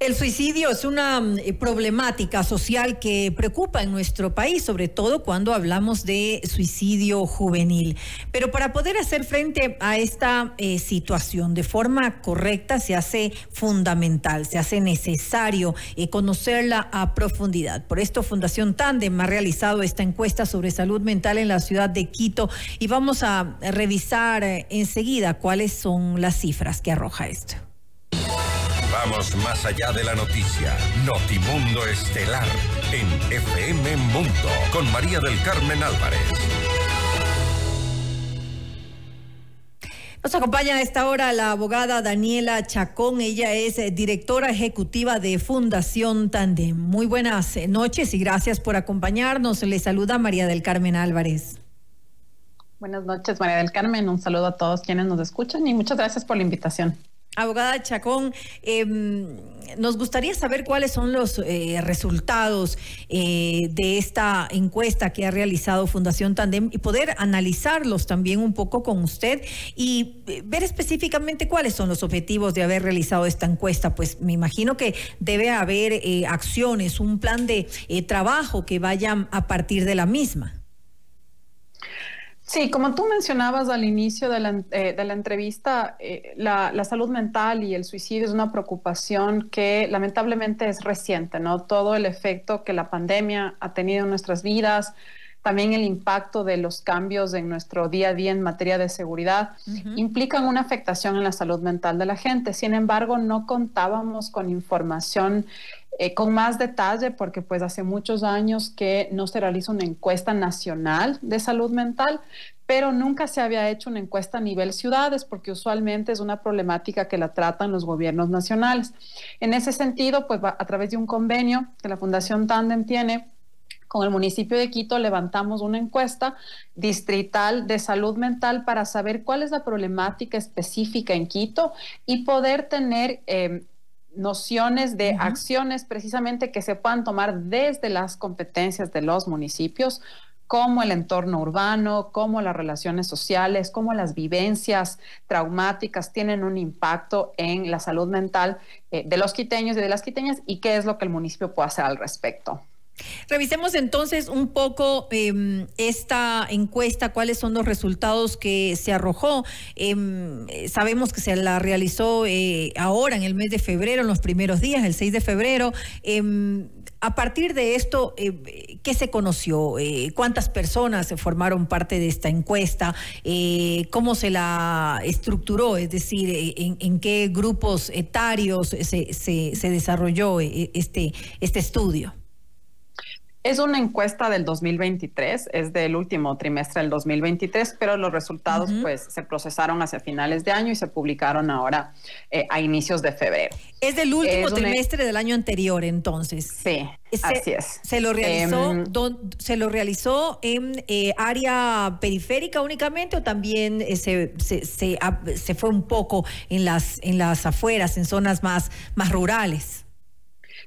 El suicidio es una mm, eh, problemática social que preocupa en nuestro país, sobre todo cuando hablamos de suicidio juvenil. Pero para poder hacer frente a esta eh, situación de forma correcta se hace fundamental, se hace necesario eh, conocerla a profundidad. Por esto Fundación Tandem ha realizado esta encuesta sobre salud mental en la ciudad de Quito y vamos a revisar enseguida cuáles son las cifras que arroja esto. Vamos más allá de la noticia. Notimundo Estelar en FM Mundo con María del Carmen Álvarez. Nos acompaña a esta hora la abogada Daniela Chacón. Ella es eh, directora ejecutiva de Fundación Tandem. Muy buenas eh, noches y gracias por acompañarnos. Le saluda María del Carmen Álvarez. Buenas noches, María del Carmen. Un saludo a todos quienes nos escuchan y muchas gracias por la invitación. Abogada Chacón, em, nos gustaría saber cuáles son los eh, resultados eh, de esta encuesta que ha realizado Fundación Tandem y poder analizarlos también un poco con usted y eh, ver específicamente cuáles son los objetivos de haber realizado esta encuesta. Pues me imagino que debe haber acciones, un plan de trabajo que vayan a partir de la misma. Sí, como tú mencionabas al inicio de la, eh, entrevista, eh, la, salud mental y el suicidio es una preocupación que lamentablemente es reciente, ¿no? Todo el efecto que la pandemia ha tenido en nuestras vidas, también el impacto de los cambios en nuestro día a día en materia de seguridad, implican una afectación en la salud mental de la gente. Sin embargo, no contábamos con información eh, con más detalle, porque pues hace muchos años que no se realiza una encuesta nacional de salud mental, pero nunca se había hecho una encuesta a nivel ciudades, porque usualmente es una problemática que la tratan los gobiernos nacionales. En ese sentido, pues a través de un convenio que la Fundación Tandem tiene, con el municipio de Quito levantamos una encuesta distrital de salud mental para saber cuál es la problemática específica en Quito y poder tener eh, nociones de acciones precisamente que se puedan tomar desde las competencias de los municipios, como el entorno urbano, como las relaciones sociales, como las vivencias traumáticas tienen un impacto en la salud mental eh, de los quiteños y de las quiteñas y qué es lo que el municipio puede hacer al respecto. Revisemos entonces un poco em, esta encuesta, cuáles son los resultados que se arrojó. Em, sabemos que se la realizó eh, ahora en el mes de febrero, en los primeros días, el 6 de febrero. Em, a partir de esto, eh, ¿qué se conoció? Eh, ¿Cuántas personas formaron parte de esta encuesta? ¿Cómo se la estructuró? Es decir, ¿en, qué grupos etarios se, se desarrolló este, este estudio? Es una encuesta del 2023, es del último trimestre del 2023, pero los resultados pues se procesaron hacia finales de año y se publicaron ahora eh, a inicios de febrero. Es del último trimestre del año anterior, entonces. Sí, así es. Se lo realizó, em, se lo realizó en eh, área periférica únicamente o también eh, se, se, se, fue un poco en las en las afueras, en zonas más más rurales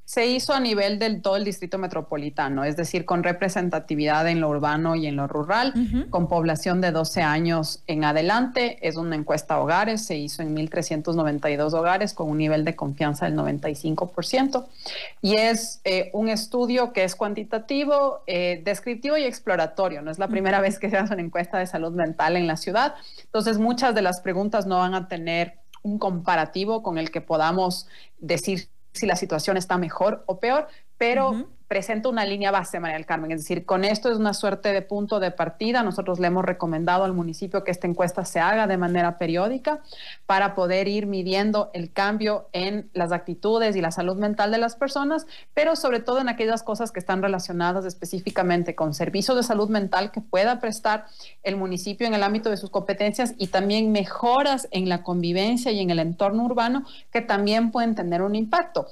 se hizo a nivel del todo el distrito metropolitano, es decir, con representatividad en lo urbano y en lo rural, con población de 12 años en adelante. Es una encuesta a hogares, se hizo en 1.392 hogares con un nivel de confianza del 95%. Y es eh, un estudio que es cuantitativo, eh, descriptivo y exploratorio. No es la primera vez que se hace una encuesta de salud mental en la ciudad. Entonces, muchas de las preguntas no van a tener un comparativo con el que podamos decir si la situación está mejor o peor, pero presenta una línea base, María del Carmen. Es decir, con esto es una suerte de punto de partida. Nosotros le hemos recomendado al municipio que esta encuesta se haga de manera periódica para poder ir midiendo el cambio en las actitudes y la salud mental de las personas, pero sobre todo en aquellas cosas que están relacionadas específicamente con servicios de salud mental que pueda prestar el municipio en el ámbito de sus competencias y también mejoras en la convivencia y en el entorno urbano que también pueden tener un impacto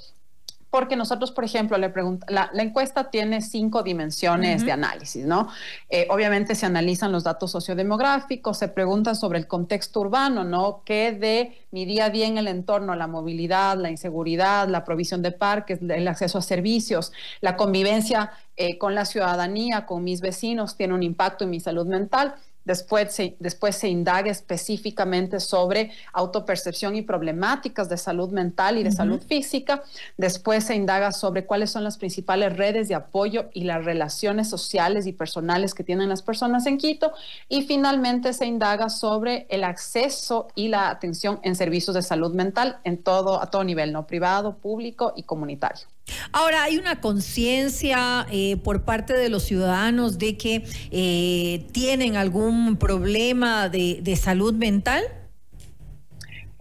porque nosotros, por ejemplo, le la, la, encuesta tiene cinco dimensiones de análisis, ¿no? Eh, obviamente se analizan los datos sociodemográficos, se pregunta sobre el contexto urbano, ¿no? ¿Qué de mi día a día en el entorno, la movilidad, la inseguridad, la provisión de parques, el acceso a servicios, la convivencia eh, con la ciudadanía, con mis vecinos, tiene un impacto en mi salud mental? Después se, después se indaga específicamente sobre autopercepción y problemáticas de salud mental y de salud física. Después se indaga sobre cuáles son las principales redes de apoyo y las relaciones sociales y personales que tienen las personas en Quito. Y finalmente se indaga sobre el acceso y la atención en servicios de salud mental en todo, a todo nivel, no privado, público y comunitario. Ahora, ¿hay una conciencia eh, por parte de los ciudadanos de que eh, tienen algún problema de, salud mental?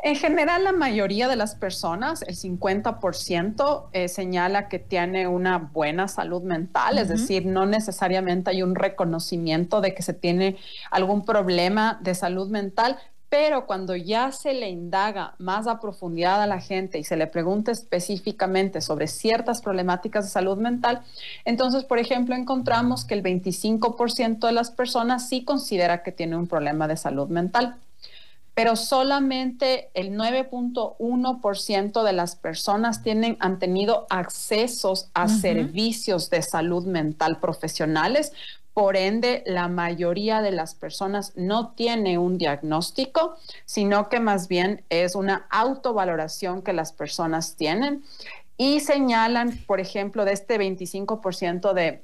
En general, la mayoría de las personas, el 50%, eh, señala que tiene una buena salud mental, es decir, no necesariamente hay un reconocimiento de que se tiene algún problema de salud mental, pero cuando ya se le indaga más a profundidad a la gente y se le pregunta específicamente sobre ciertas problemáticas de salud mental, entonces, por ejemplo, encontramos que el 25% de las personas sí considera que tiene un problema de salud mental, pero solamente el 9.1% de las personas tienen, han tenido accesos a servicios de salud mental profesionales, por ende, la mayoría de las personas no tiene un diagnóstico, sino que más bien es una autovaloración que las personas tienen y señalan, por ejemplo, de este 25% de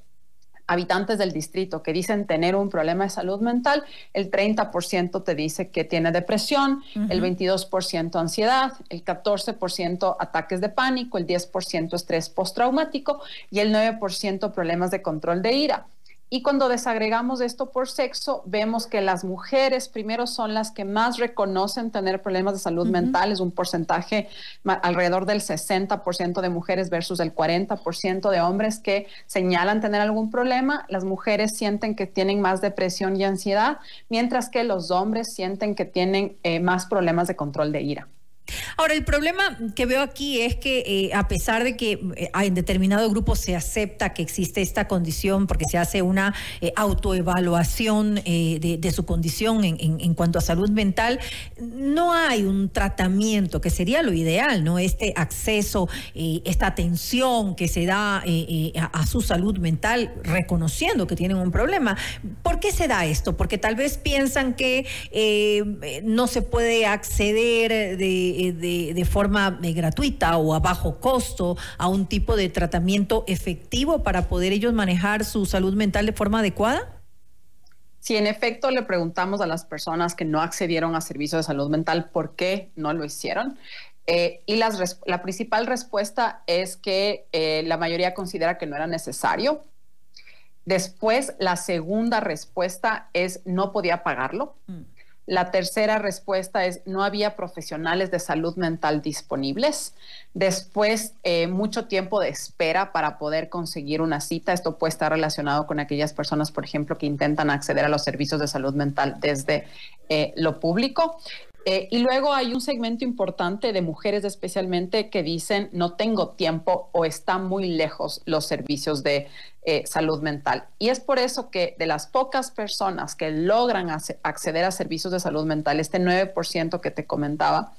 habitantes del distrito que dicen tener un problema de salud mental, el 30% te dice que tiene depresión, el 22% ansiedad, el 14% ataques de pánico, el 10% estrés postraumático y el 9% problemas de control de ira. Y cuando desagregamos esto por sexo, vemos que las mujeres primero son las que más reconocen tener problemas de salud mental, es un porcentaje alrededor del 60% de mujeres versus el 40% de hombres que señalan tener algún problema. Las mujeres sienten que tienen más depresión y ansiedad, mientras que los hombres sienten que tienen eh, más problemas de control de ira. Ahora, el problema que veo aquí es que eh, a pesar de que eh, en determinado grupo se acepta que existe esta condición porque se hace una eh, autoevaluación de, su condición en, cuanto a salud mental, no hay un tratamiento que sería lo ideal, ¿no? Este acceso, esta atención que se da a, su salud mental reconociendo que tienen un problema. ¿Por qué se da esto? Porque tal vez piensan que no se puede acceder de eh, de, forma eh, gratuita o a bajo costo a un tipo de tratamiento efectivo para poder ellos manejar su salud mental de forma adecuada? Si en efecto le preguntamos a las personas que no accedieron a servicios de salud mental por qué no lo hicieron, eh, y la principal respuesta es que la mayoría considera que no era necesario. Después, la segunda respuesta es no podía pagarlo. Mm. La tercera respuesta es no había profesionales de salud mental disponibles. Después, eh, mucho tiempo de espera para poder conseguir una cita. Esto puede estar relacionado con aquellas personas, por ejemplo, que intentan acceder a los servicios de salud mental desde eh, lo público. Eh, y luego hay un segmento importante de mujeres especialmente que dicen no tengo tiempo o están muy lejos los servicios de eh, salud mental. Y es por eso que de las pocas personas que logran acceder a servicios de salud mental, este 9% que te comentaba,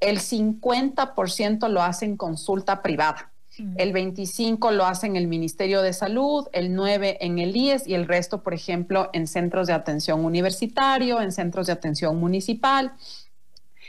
el 50% lo hacen consulta privada. El 25 lo hacen en el Ministerio de Salud, el 9 en el IES y el resto, por ejemplo, en centros de atención universitario, en centros de atención municipal.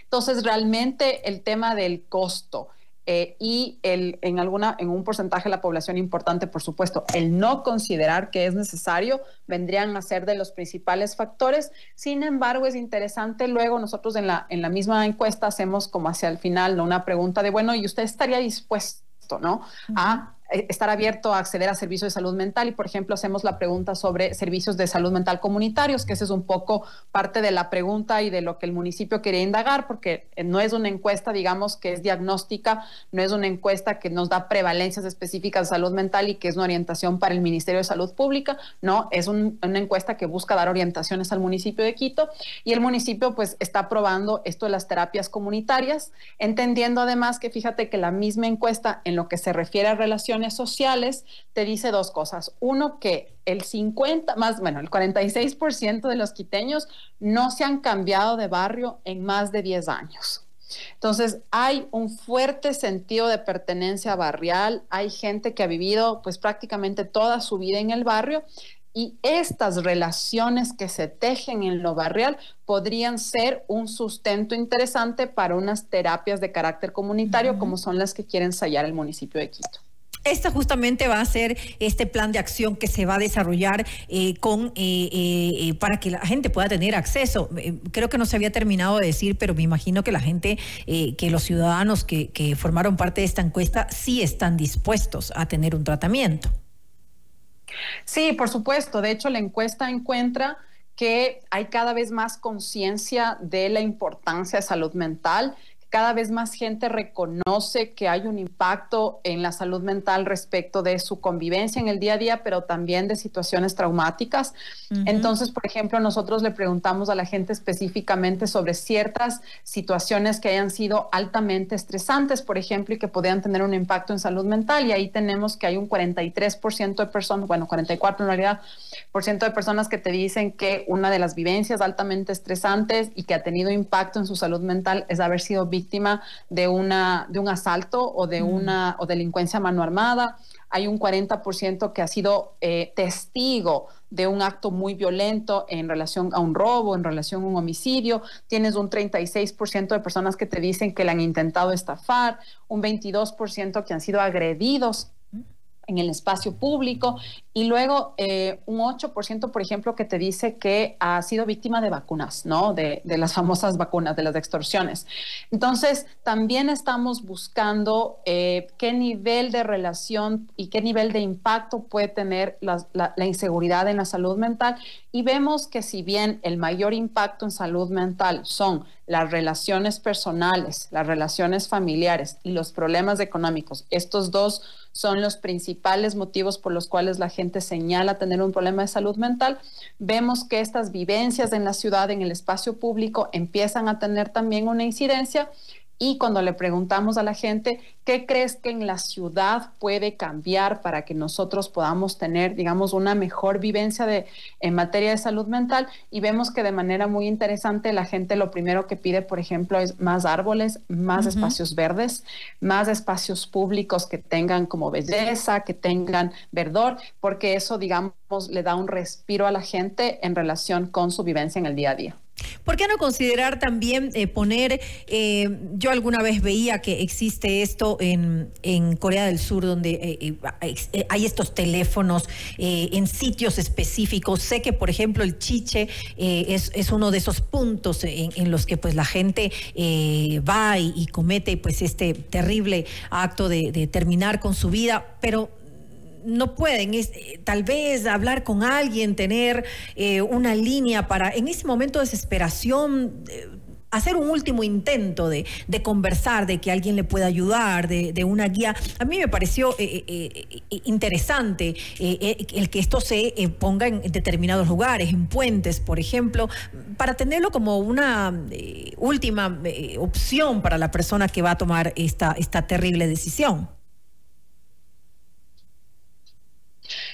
Entonces, realmente el tema del costo eh, y el, en, alguna, en un porcentaje de la población importante, por supuesto, el no considerar que es necesario, vendrían a ser de los principales factores. Sin embargo, es interesante, luego nosotros en la, en la misma encuesta hacemos como hacia el final una pregunta de, bueno, ¿y usted estaría dispuesto? ¿No? A estar abierto a acceder a servicios de salud mental y, por ejemplo, hacemos la pregunta sobre servicios de salud mental comunitarios, que ese es un poco parte de la pregunta y de lo que el municipio quería indagar, porque eh, no es una encuesta, digamos, que es diagnóstica, no es una encuesta que nos da prevalencias específicas de salud mental y que es una orientación para el Ministerio de Salud Pública, no, es una encuesta que busca dar orientaciones al municipio de Quito y el municipio pues está probando esto de las terapias comunitarias, entendiendo además que fíjate que la misma encuesta en lo que se refiere a relaciones sociales te dice dos cosas. Uno, que el 50, más, bueno, el 46% de los quiteños no se han cambiado de barrio en más de 10 años. Entonces, hay un fuerte sentido de pertenencia barrial, hay gente que ha vivido pues prácticamente toda su vida en el barrio y estas relaciones que se tejen en lo barrial podrían ser un sustento interesante para unas terapias de carácter comunitario como son las que quiere ensayar el municipio de Quito. Esta justamente va a ser este plan de acción que se va a desarrollar eh, con eh, eh, para que la gente pueda tener acceso. creo que no se había terminado de decir, pero me imagino que la gente, que los ciudadanos que, que formaron parte de esta encuesta sí están dispuestos a tener un tratamiento. Sí, por supuesto. De hecho, la encuesta encuentra que hay cada vez más conciencia de la importancia de salud mental cada vez más gente reconoce que hay un impacto en la salud mental respecto de su convivencia en el día a día, pero también de situaciones traumáticas. Entonces, por ejemplo, nosotros le preguntamos a la gente específicamente sobre ciertas situaciones que hayan sido altamente estresantes, por ejemplo, y que podían tener un impacto en salud mental. Y ahí tenemos que hay un 43% de personas, bueno, 44 en realidad, por ciento de personas que te dicen que una de las vivencias altamente estresantes y que ha tenido impacto en su salud mental es haber sido víctima víctima de, una, de un asalto o de mm. una o delincuencia mano armada. Hay un 40% que ha sido eh, testigo de un acto muy violento en relación a un robo, en relación a un homicidio. Tienes un 36% de personas que te dicen que le han intentado estafar, un 22% que han sido agredidos en el espacio público y luego eh, un 8%, por ejemplo, que te dice que ha sido víctima de vacunas, ¿no? De, las famosas vacunas, de las extorsiones. Entonces, también estamos buscando eh, qué nivel de relación y qué nivel de impacto puede tener la, la inseguridad en la salud mental y vemos que si bien el mayor impacto en salud mental son las relaciones personales, las relaciones familiares y los problemas económicos, estos dos son los principales motivos por los cuales la gente señala tener un problema de salud mental, vemos que estas vivencias en la ciudad, en el espacio público, empiezan a tener también una incidencia y cuando le preguntamos a la gente, ¿qué crees que en la ciudad puede cambiar para que nosotros podamos tener, digamos, una mejor vivencia de, en materia de salud mental? Y vemos que de manera muy interesante la gente lo primero que pide, por ejemplo, es más árboles, más espacios verdes, más espacios públicos que tengan como belleza, que tengan verdor, porque eso, digamos, le da un respiro a la gente en relación con su vivencia en el día a día. ¿Por qué no considerar también eh, poner, eh, yo alguna vez veía que existe esto en, Corea del Sur, donde eh, hay estos teléfonos en sitios específicos. Sé que, por ejemplo, el chiche es, uno de esos puntos en, los que pues la gente va y, comete pues este terrible acto de terminar con su vida, pero no pueden eh, tal vez hablar con alguien, tener eh, una línea para en ese momento de desesperación. Eh, hacer un último intento de, conversar, de que alguien le pueda ayudar, de, una guía. A mí me pareció interesante el que esto se ponga en determinados lugares, en puentes, por ejemplo, para tenerlo como una última opción para la persona que va a tomar esta, esta terrible decisión.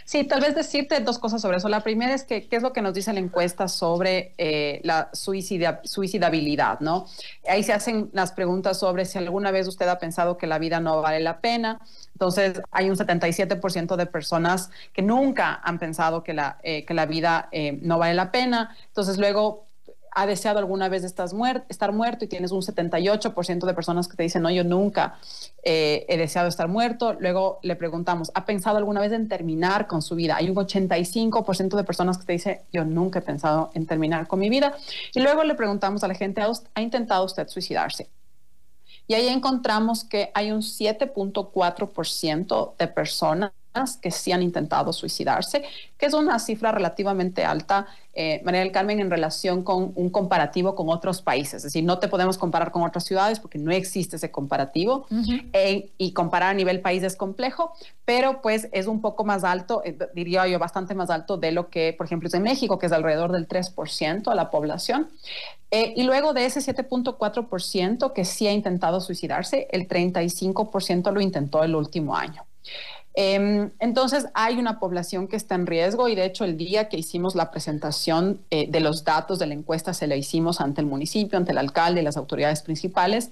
Sí, tal vez decirte dos cosas sobre eso. La primera es que qué es lo que nos dice la encuesta sobre eh, la suicidabilidad, ¿no? Ahí se hacen las preguntas sobre si alguna vez usted ha pensado que la vida no vale la pena. Entonces, hay un 77% de personas que nunca han pensado que la, eh, que la vida eh, no vale la pena. Entonces, luego ha deseado alguna vez estar muerto y tienes un 78% de personas que te dicen, no, yo nunca eh, he deseado estar muerto. Luego le preguntamos, ¿ha pensado alguna vez en terminar con su vida? Hay un 85% de personas que te dicen, yo nunca he pensado en terminar con mi vida. Y luego le preguntamos a la gente, ¿ha intentado usted suicidarse? Y ahí encontramos que hay un 7.4% de personas que sí han intentado suicidarse, que es una cifra relativamente alta, eh, María del Carmen, en relación con un comparativo con otros países. Es decir, no te podemos comparar con otras ciudades porque no existe ese comparativo eh, y comparar a nivel país es complejo, pero pues es un poco más alto, eh, diría yo, bastante más alto de lo que, por ejemplo, es en México, que es alrededor del 3% a la población. y luego de ese 7.4% que sí ha intentado suicidarse, el 35% lo intentó el último año. Em, entonces, hay una población que está en riesgo y de hecho el día que hicimos la presentación eh, de los datos de la encuesta se la hicimos ante el municipio, ante el alcalde y las autoridades principales.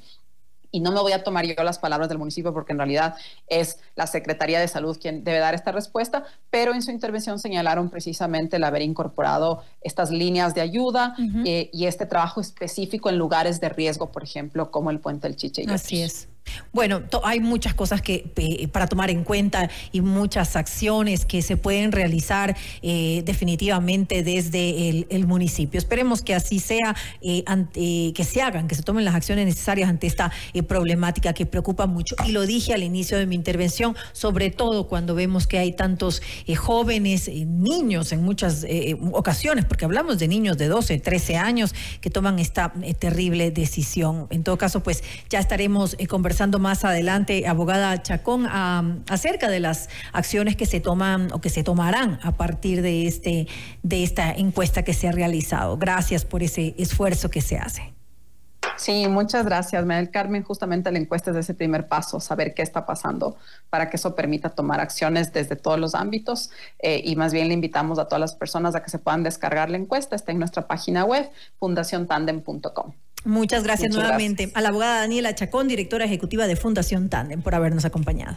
y no me voy a tomar yo las palabras del municipio porque en realidad es la Secretaría de Salud quien debe dar esta respuesta, pero en su intervención señalaron precisamente el haber incorporado estas líneas de ayuda eh, y este trabajo específico en lugares de riesgo, por ejemplo, como el puente del Chiche. Y Así es. Bueno, hay muchas cosas que para tomar en cuenta y muchas acciones que se pueden realizar eh, definitivamente desde el, municipio. Esperemos que así sea, eh, que se hagan, que se tomen las acciones necesarias ante esta eh, problemática que preocupa mucho. Y lo dije al inicio de mi intervención, sobre todo cuando vemos que hay tantos jóvenes, niños en muchas ocasiones, porque hablamos de niños de 12, 13 años que toman esta terrible decisión. En todo caso, pues ya estaremos conversando más adelante, abogada Chacón, acerca de las acciones que se toman o que se tomarán a partir de, este, de esta encuesta que se ha realizado. Gracias por ese esfuerzo que se hace. Sí, muchas gracias, Manuel Carmen. Justamente la encuesta es ese primer paso, saber qué está pasando para que eso permita tomar acciones desde todos los ámbitos. Eh, y más bien le invitamos a todas las personas a que se puedan descargar la encuesta. Está en nuestra página web, fundaciontandem.com. Muchas gracias nuevamente a la abogada Daniela Chacón, directora ejecutiva de Fundación Tandem, por habernos acompañado.